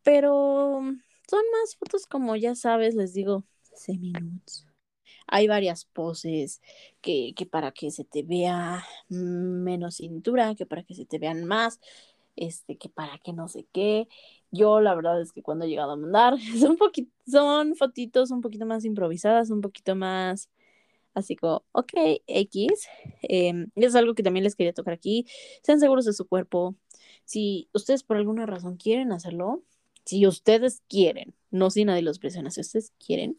pero son más fotos como ya sabes, les digo, semi-nudes. Hay varias poses que, que para que se te vea menos cintura, que para que se te vean más, este, que para que no sé qué. Yo la verdad es que cuando he llegado a mandar, son, son fotitos un poquito más improvisadas, un poquito más así como, ok, X. Eh, es algo que también les quería tocar aquí. Sean seguros de su cuerpo. Si ustedes por alguna razón quieren hacerlo, si ustedes quieren, no si nadie los presiona, si ustedes quieren,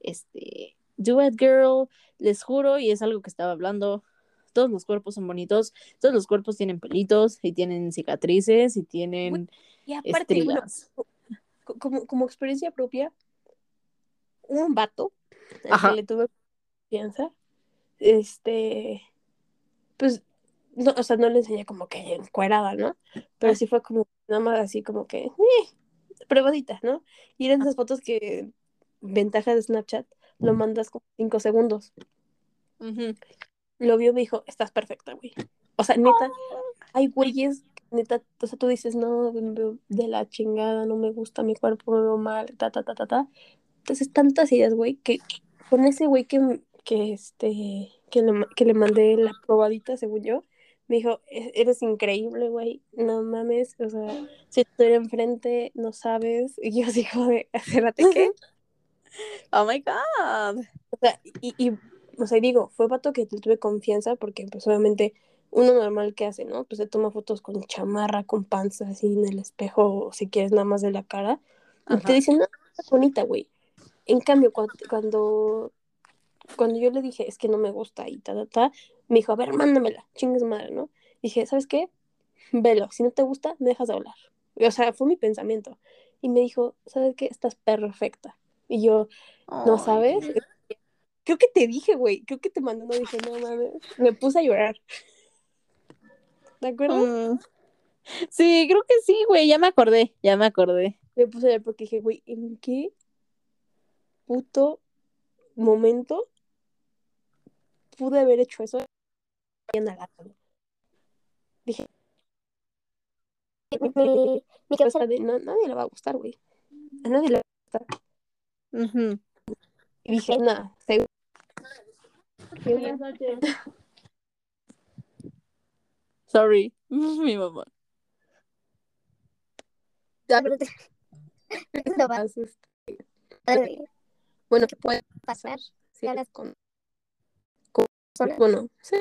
este, do it girl, les juro, y es algo que estaba hablando todos los cuerpos son bonitos, todos los cuerpos tienen pelitos y tienen cicatrices y tienen y aparte,
como, como experiencia propia, un vato al que le tuve confianza, este, pues, no, o sea, no le enseñé como que encuerada, ¿no? Pero ah. sí fue como nada más así como que, eh, probadita, ¿no? Y eran esas fotos que, ventaja de Snapchat, lo mandas como cinco segundos lo vio y me dijo, estás perfecta, güey. O sea, neta, hay güeyes, neta, o sea, tú dices, no, de la chingada, no me gusta mi cuerpo, me veo mal, ta, ta, ta, ta, ta. Entonces, tantas ideas, güey, que con ese güey que, que, este, que le, que le mandé la probadita, según yo, me dijo, e-, eres increíble, güey, no mames, o sea, si estoy enfrente, no sabes, y yo digo, de, acérate, ¿qué?
Oh my God.
O sea, y, y o sea, digo, fue vato que tuve confianza porque pues obviamente uno normal que hace, ¿no? Pues se toma fotos con chamarra, con panza así en el espejo, o si quieres nada más de la cara. Y te dicen, no, está bonita, güey. En cambio, cuando, cuando, yo le dije, es que no me gusta y ta, ta, ta, me dijo, a ver, mándamela, chingues madre, ¿no? dije, ¿sabes qué? Velo, si no te gusta, me dejas de hablar. O sea, fue mi pensamiento. Y me dijo, ¿sabes qué? Estás perfecta. Y yo, ¿no sabes? Creo que te dije, güey. Creo que te mandó no dije, no mames. Me puse a llorar. ¿De acuerdo?
Mm. Sí, creo que sí, güey. Ya me acordé. Ya me acordé.
Me puse a llorar porque dije, güey, ¿en qué puto momento pude haber hecho eso? Dije, mi, cabeza de no, nadie le va a gustar, güey. A nadie le va a gustar. Y dije, nada, seguro
Buenas noches. Sorry, mi mamá.
Bueno, ¿qué puede pasar si hablas con bueno, sí.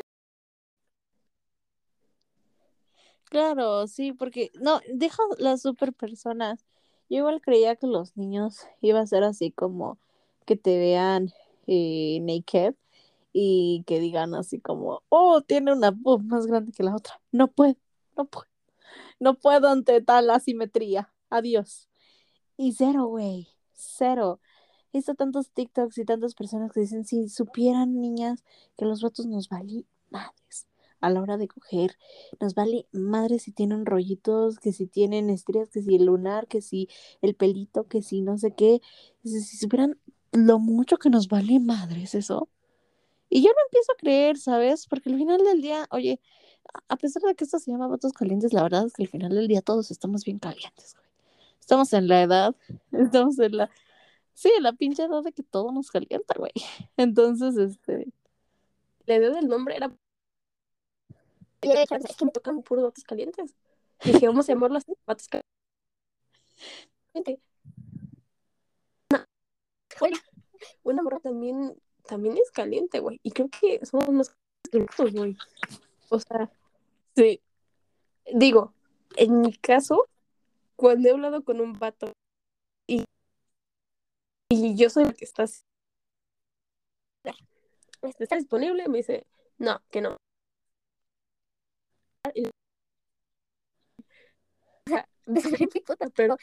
Claro, sí, porque no, deja las super personas. Yo igual creía que los niños iba a ser así como que te vean eh, naked y que digan así como, oh, tiene una voz más grande que la otra. No puedo, no puedo. No puedo ante tal asimetría. Adiós. Y cero, güey. Cero. He visto tantos TikToks y tantas personas que dicen, si supieran niñas que los vatos nos valen madres a la hora de coger, nos vale madres si tienen rollitos, que si tienen estrías, que si el lunar, que si el pelito, que si no sé qué. Si, si supieran lo mucho que nos vale madres eso, y yo no empiezo a creer, ¿sabes? Porque al final del día, oye, a pesar de que esto se llama votos calientes, la verdad es que al final del día todos estamos bien calientes, güey. Estamos en la edad, estamos en la... Sí, la pinche edad de que todo nos calienta, güey. Entonces, este...
La idea del nombre era... Es que me tocan puros votos calientes. Dije, vamos a llamarlo así, votos calientes. Una, una morra también también es caliente, güey. Y creo que somos más calientes, güey. O sea, sí. Digo, en mi caso, cuando he hablado con un vato y yo soy el que está ¿Está disponible? Me dice, no, que no. sea, mi puta, pero.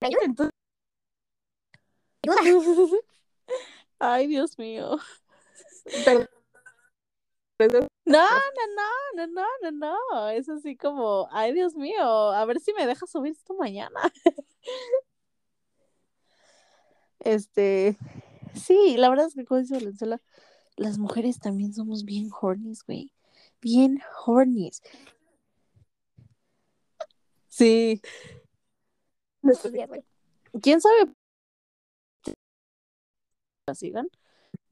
Entonces.
Ay, Dios mío.
Perdón. Perdón.
No, no, no, no, no, no, no. Es así como, ay, Dios mío, a ver si me dejas subir esto mañana. Este, sí, la verdad es que como dice Valenzuela, las mujeres también somos bien hornies, güey. Bien hornies. Sí. ¿Quién sabe? La sigan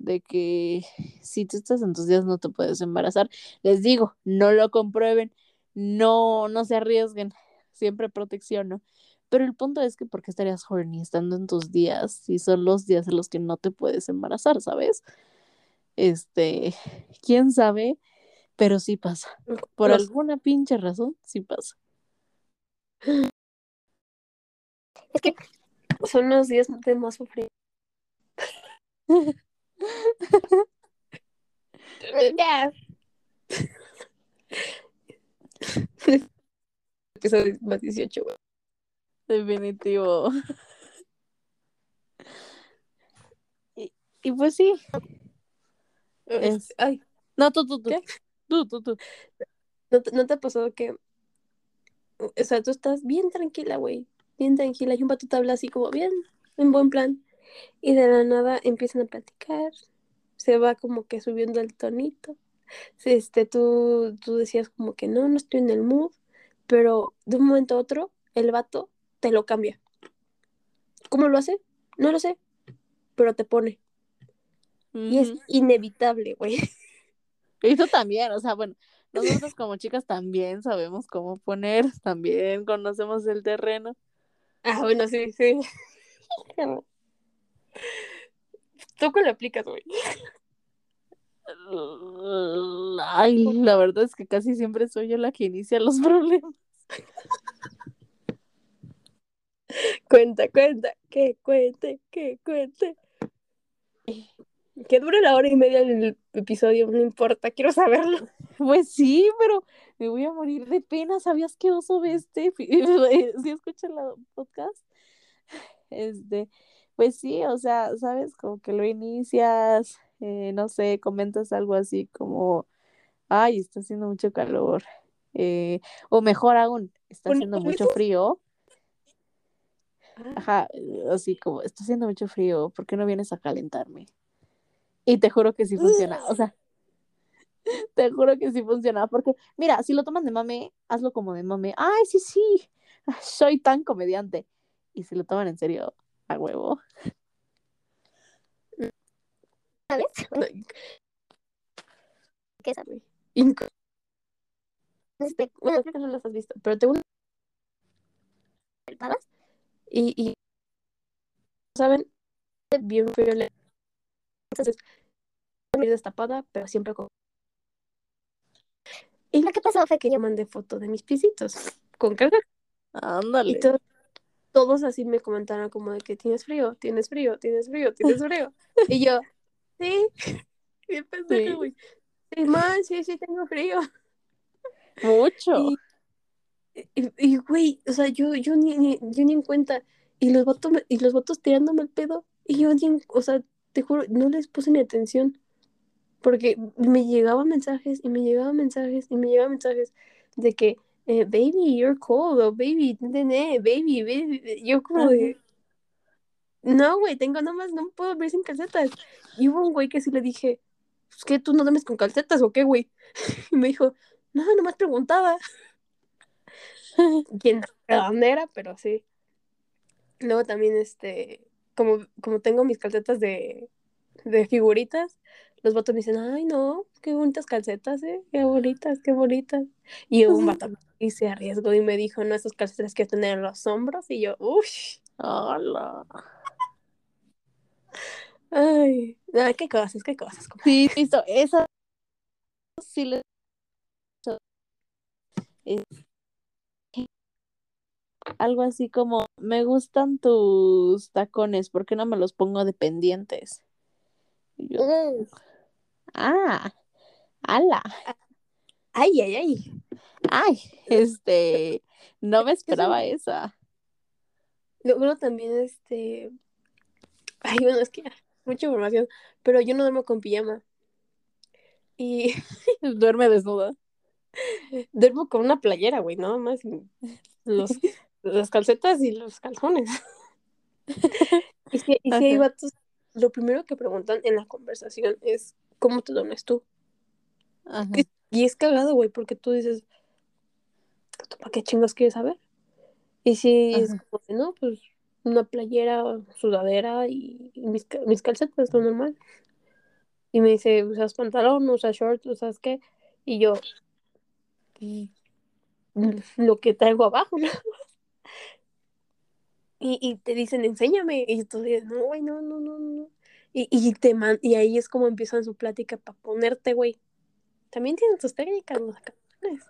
de que si tú estás en tus días no te puedes embarazar. Les digo, no lo comprueben, no, no se arriesguen, siempre protección, ¿no? Pero el punto es que porque estarías horny estando en tus días si son los días en los que no te puedes embarazar, ¿sabes? Este, quién sabe, pero sí pasa. Por
Los-
alguna pinche razón, sí pasa.
Es que son los días de más sufrir. ya. Episodio más 18, güey.
Definitivo. Y, y pues sí. Es-
Ay,
No, tú, tú, tú.
¿Qué?
Tú, tú, tú.
¿no te, no te ha pasado que, o sea, tú estás bien tranquila, güey, bien tranquila, y un vato te habla así como bien, en buen plan, y de la nada empiezan a platicar, se va como que subiendo el tonito, este, tú, tú decías como que no, no estoy en el mood, pero de un momento a otro, el vato te lo cambia. ¿Cómo lo hace? No lo sé, pero te pone, y es inevitable, güey.
Y tú también, o sea, bueno, nosotros como chicas también sabemos cómo poner, también conocemos el terreno.
Ah, bueno, sí, sí. ¿Tú qué le aplicas, güey?
Ay, la verdad es que casi siempre soy yo la que inicia los problemas.
Cuenta, cuenta, que cuente, que cuente. Que dure la hora y media del episodio, no importa, quiero saberlo.
Pues sí, pero me voy a morir de pena. ¿Sabías que oso este? ¿Sí escuchan el podcast? Este, pues sí, o sea, ¿sabes? Como que lo inicias, eh, no sé, comentas algo así como, ay, está haciendo mucho calor. eh, o mejor aún, está
¿Con
haciendo mucho frío.
Ah,
Ajá, así como, está haciendo mucho frío, ¿por qué no vienes a calentarme? Y te juro que sí funciona, o sea, te juro que sí funciona, porque mira, si lo toman de mame, hazlo como de mame, ay, sí, sí, soy tan comediante. Y si lo toman en serio, a huevo.
¿Sabes? ¿Qué sabes? Inco- Este, Bueno, creo que no las has visto, pero te gustan y, y saben bien le- entonces muy destapada pero siempre con y lo que pasó fue que yo mandé foto de mis pisitos con carga y
Ándale.
To- todos así me comentaron como de que tienes frío tienes frío tienes frío tienes frío y yo sí bien
Sí.
güey sí man sí sí tengo frío
Mucho.
y güey o sea yo yo ni, ni yo ni en cuenta. Y los vatos y los vatos tirándome el pedo. Y yo ni o sea te juro no les puse ni atención. Porque me llegaban mensajes y me llegaban mensajes y me llegaban mensajes de que eh, baby you're cold o baby nene, baby baby yo como de no güey tengo nomás no puedo abrir sin calcetas. Y hubo un güey que sí le dije pues que tú no duermes con calcetas o qué güey y me dijo no nomás preguntaba quién de dónde era pero sí. Luego también este como como tengo mis calcetas de de figuritas, los vatos me dicen, ay no, qué bonitas calcetas, eh, qué bonitas, qué bonitas. Y un vato y se arriesgó y me dijo, no, esas calcetas que tener en los hombros, y yo, uff,
Hola.
ay, ay, qué cosas, qué cosas. comadre.
Sí, listo. Esa sí le. Es- Algo así como, me gustan tus tacones, ¿por qué no me los pongo de pendientes? Yo,
Mm,
ah, ala.
Ay, ay, ay.
Ay, este, no me esperaba esa.
Luego también, este. Ay, bueno, es que mucha información. Pero yo no duermo con pijama. Y
Duerme desnuda.
duermo con una playera, güey, nada más. Los, las calcetas y los calzones. y si, y si hay vatos, lo primero que preguntan en la conversación es: ¿Cómo te duermes tú?
Ajá.
Y- Y es cagado, güey, porque tú dices: ¿Tú para qué chingos quieres saber? Y si es como no, pues una playera, sudadera y, y mis, mis calcetas, lo normal. Y me dice, ¿usas pantalón, usas short, usas qué? Y yo, "Mm, lo que traigo abajo, ¿no? Y, y te dicen, enséñame. Y tú dices, no, güey, no, no, no, no. Y, y, te man- y ahí es como empiezan su plática para ponerte, güey. También tienen sus técnicas los cabrones.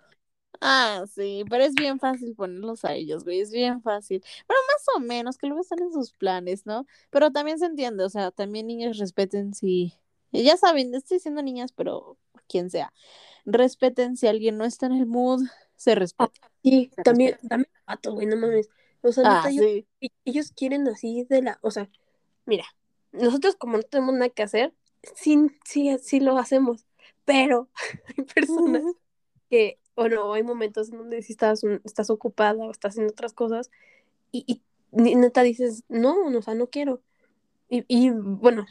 Ah, sí, pero es bien fácil ponerlos a ellos, güey, es bien fácil. Bueno, más o menos, que luego están en sus planes, ¿no? Pero también se entiende, o sea, también niños respeten si, ya saben, estoy diciendo niñas, pero quien sea, respeten si alguien no está en el mood, se respeta.
Sí,
Se
también,
respeta.
también vato, güey, no mames. O sea,
Ah,
neta,
sí.
ellos quieren así de la, o sea, mira, nosotros como no tenemos nada que hacer, sí, sí, sí lo hacemos, pero hay personas que, o no, hay momentos en donde si estás, estás ocupada o estás haciendo otras cosas y, y neta dices, no, no, o sea, no quiero. Y, y bueno,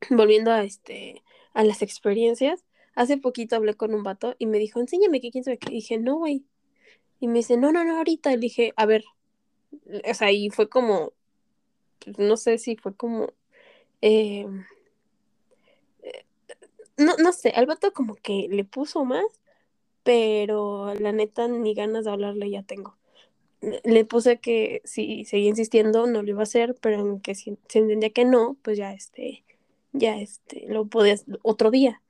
volviendo a este, a las experiencias, hace poquito hablé con un vato y me dijo, enséñame qué quién sabe qué. Y dije, no, güey. Y me dice, no, no, no, ahorita. Y dije, a ver, o sea, y fue como, no sé si fue como, eh, eh, no, no sé, al vato como que le puso más, pero la neta ni ganas de hablarle ya tengo. Le puse que si seguía insistiendo no lo iba a hacer, pero en que si se entendía que no, pues ya este, ya este, lo podías otro día.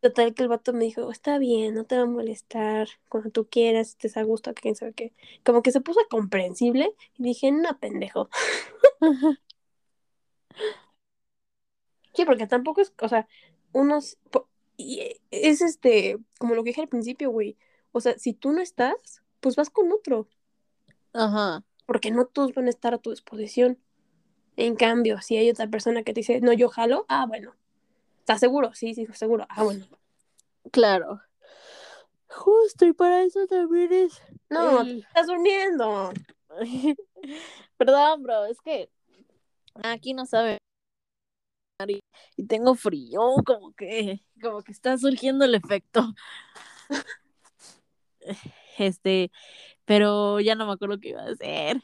Total que el vato me dijo, está bien, no te va a molestar, cuando tú quieras, estés a gusto, que quién sabe qué. Como que se puso comprensible y dije, no, pendejo. Sí, porque tampoco es, o sea, unos, y es este, como lo que dije al principio, güey. O sea, si tú no estás, pues vas con otro,
Ajá.
porque no todos van a estar a tu disposición. En cambio, si hay otra persona que te dice, no, yo jalo, ah, bueno. ¿Estás seguro? Sí, sí, seguro. Ah, bueno.
Claro. Justo, y para eso también es
No,
el-
te estás durmiendo.
Perdón, bro, es que aquí no sabe y, y tengo frío, como que, como que está surgiendo el efecto. Este, pero ya no me acuerdo qué iba a decir.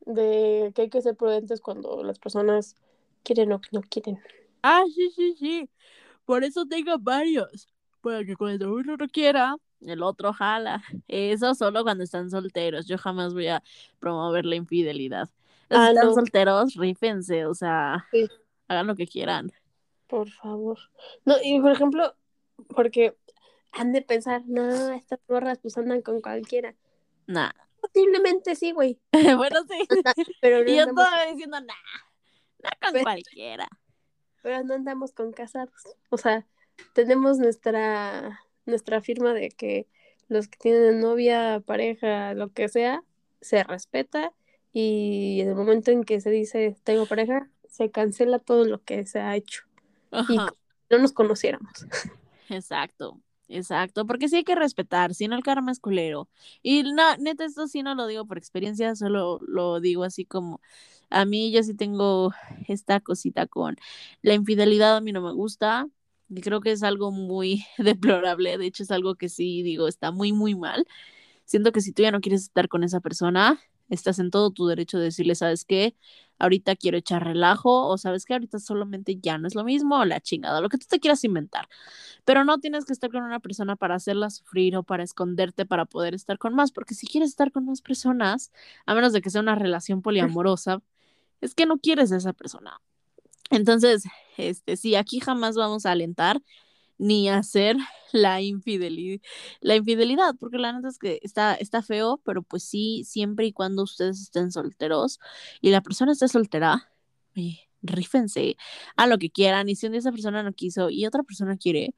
De que hay que ser prudentes cuando las personas quieren o no quieren.
Ah, sí, sí, sí. Por eso tengo varios. Para que cuando uno no quiera, el otro jala. Eso solo cuando están solteros. Yo jamás voy a promover la infidelidad. Los
Ah,
están
no.
solteros, rífense, o sea,
Sí.
hagan lo que quieran.
Por favor. No, y por ejemplo, porque han de pensar, no, estas morras pues andan con cualquiera.
Nah.
Posiblemente sí, güey.
bueno, sí.
Pero no
Y yo
andamos,
estaba diciendo, nah, nah con cualquiera.
Pero no andamos con casados. O sea, tenemos nuestra, nuestra firma de que los que tienen novia, pareja, lo que sea, se respeta. Y en el momento en que se dice tengo pareja, se cancela todo lo que se ha hecho. Y no nos conociéramos.
Exacto, exacto, porque sí hay que respetar, si no el karma es culero. Y no, neta, esto sí no lo digo por experiencia, solo lo digo así como a mí yo sí tengo esta cosita con la infidelidad, a mí no me gusta, y creo que es algo muy deplorable, de hecho es algo que sí digo, está muy, muy mal. Siento que si tú ya no quieres estar con esa persona, estás en todo tu derecho de decirle, ¿sabes qué? Ahorita quiero echar relajo, o sabes que ahorita solamente ya no es lo mismo, o la chingada, lo que tú te quieras inventar pero no tienes que estar con una persona para hacerla sufrir o para esconderte para poder estar con más, porque si quieres estar con más personas, a menos de que sea una relación poliamorosa, es que no quieres a esa persona. Entonces, este, sí, aquí jamás vamos a alentar ni hacer la infidelidad, la infidelidad, porque la neta es que está, está feo, pero pues sí, siempre y cuando ustedes estén solteros y la persona esté soltera, oye, rífense a lo que quieran. Y si un día esa persona no quiso y otra persona quiere,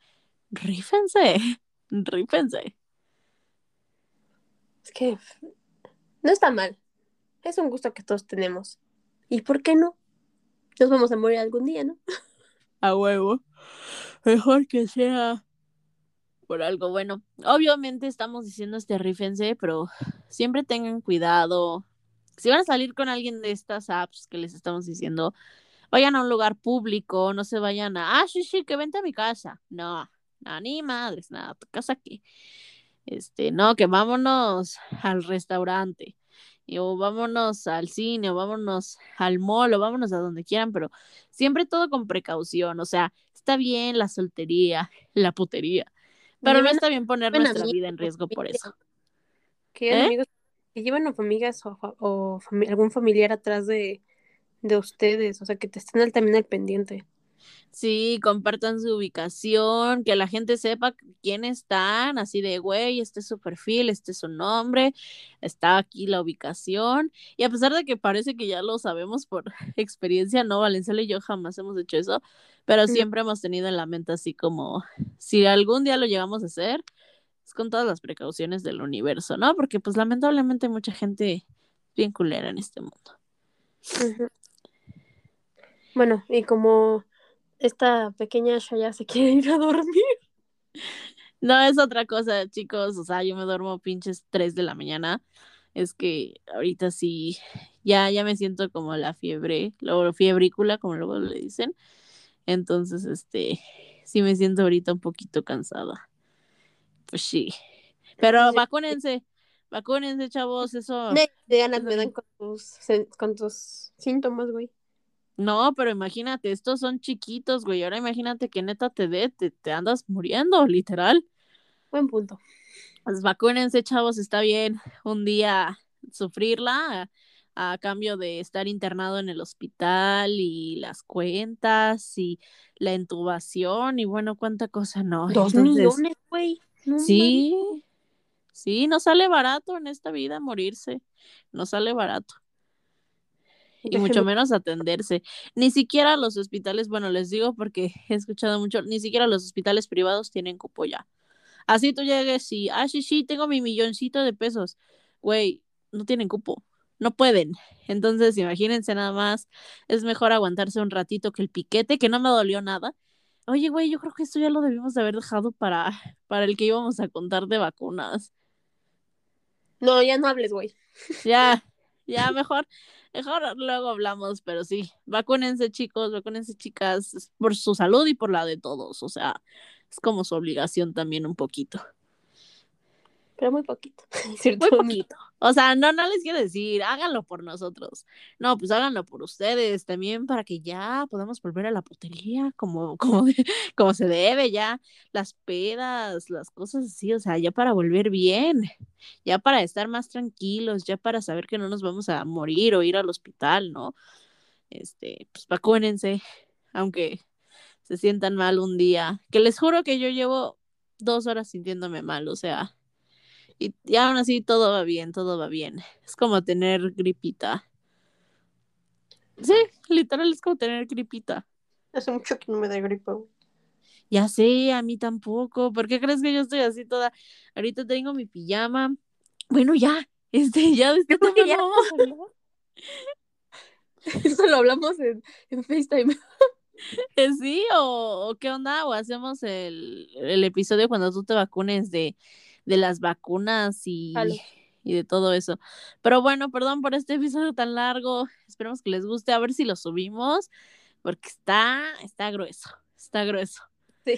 rífense, rífense.
Es que no está mal. Es un gusto que todos tenemos. ¿Y por qué no? Nos vamos a morir algún día, ¿no?
A huevo. Mejor que sea por algo bueno. Obviamente estamos diciendo este rífense, pero siempre tengan cuidado. Si van a salir con alguien de estas apps que les estamos diciendo, vayan a un lugar público, no se vayan a, ah, sí, sí, que vente a mi casa. No, no, ni madres, nada, tu casa aquí. Este, no, que vámonos al restaurante, o vámonos al cine, o vámonos al mall, o vámonos a donde quieran, pero siempre todo con precaución, o sea, está bien la soltería, la putería, pero no está bien poner nuestra vida en riesgo por eso.
Que ¿Eh? amigos que llevan a amigas o, algún familiar atrás de, de ustedes, o sea, que te estén también al pendiente.
Sí, compartan su ubicación, que la gente sepa quién están, así de, güey, este es su perfil, este es su nombre, está aquí la ubicación. Y a pesar de que parece que ya lo sabemos por experiencia, no, Valenciana y yo jamás hemos hecho eso, pero mm. siempre hemos tenido en la mente así como, si algún día lo llegamos a hacer, es con todas las precauciones del universo, ¿no? Porque pues lamentablemente hay mucha gente bien culera en este mundo.
Bueno, y como esta pequeña Shaya se quiere ir a dormir.
No es otra cosa, chicos. O sea, yo me duermo pinches 3 de la mañana. Es que ahorita sí, ya, ya me siento como la fiebre, la fiebrícula, como luego le dicen. Entonces, este, sí me siento ahorita un poquito cansada. Pues sí. Pero vacúnense, vacúnense, chavos, eso.
De ganas me dan con tus, con tus síntomas, güey.
No, pero imagínate, estos son chiquitos, güey. Ahora imagínate que neta te dé, te, andas muriendo, literal.
Buen punto.
Pues vacúnense, chavos, está bien un día sufrirla a, cambio de estar internado en el hospital y las cuentas y la intubación y bueno, cuánta cosa no.
Dos millones, güey.
sí, sí, no sale barato en esta vida morirse. No sale barato y mucho menos atenderse. Ni siquiera los hospitales, bueno, les digo porque he escuchado mucho, ni siquiera los hospitales privados tienen cupo ya. Así tú llegues y, ah, sí, sí, tengo mi milloncito de pesos. Güey, no tienen cupo, no pueden. Entonces, imagínense nada más, es mejor aguantarse un ratito que el piquete, que no me dolió nada. Oye, güey, yo creo que esto ya lo debimos de haber dejado para, para el que íbamos a contar de vacunas.
No, ya no hables, güey.
Ya, ya mejor, mejor luego hablamos, pero sí, vacúnense chicos, vacúnense chicas, por su salud y por la de todos, o sea, es como su obligación también un poquito.
Pero muy poquito.
Muy poquito. O sea, no, no les quiero decir, háganlo por nosotros. No, pues háganlo por ustedes también para que ya podamos volver a la putería como, como, como se debe, ya las pedas, las cosas así, o sea, ya para volver bien, ya para estar más tranquilos, ya para saber que no nos vamos a morir o ir al hospital, ¿no? Este, pues vacúnense, aunque se sientan mal un día, que les juro que yo llevo dos horas sintiéndome mal, o sea, y, aún así todo va bien, todo va bien. Es como tener gripita. Sí, literal es como tener gripita.
Hace mucho que no me da gripa.
Ya sé, a mí tampoco. ¿Por qué crees que yo estoy así toda? Ahorita tengo mi pijama. Bueno, ya, este, ya este
ya Eso lo hablamos en, en FaceTime.
sí, o, o, qué onda, o hacemos el, el episodio cuando tú te vacunes de de las vacunas y, y de todo eso. Pero bueno, perdón por este episodio tan largo. Esperemos que les guste. A ver si lo subimos. Porque está, está grueso. Está grueso.
Sí.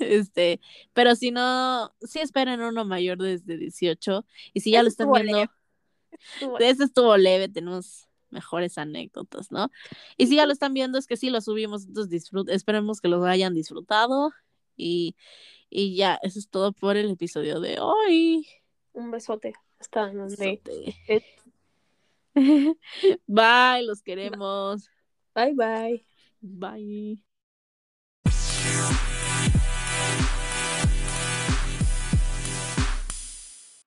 Este, pero si no, si esperen uno mayor desde 18. Y si ya lo están viendo, ese estuvo leve, tenemos mejores anécdotas, ¿no? Y si ya lo están viendo, es que sí lo subimos, entonces disfrut esperemos que lo hayan disfrutado y, y ya, eso es todo por el episodio de hoy.
Un besote. Hasta donde.
Bye, los queremos.
Bye, bye.
Bye.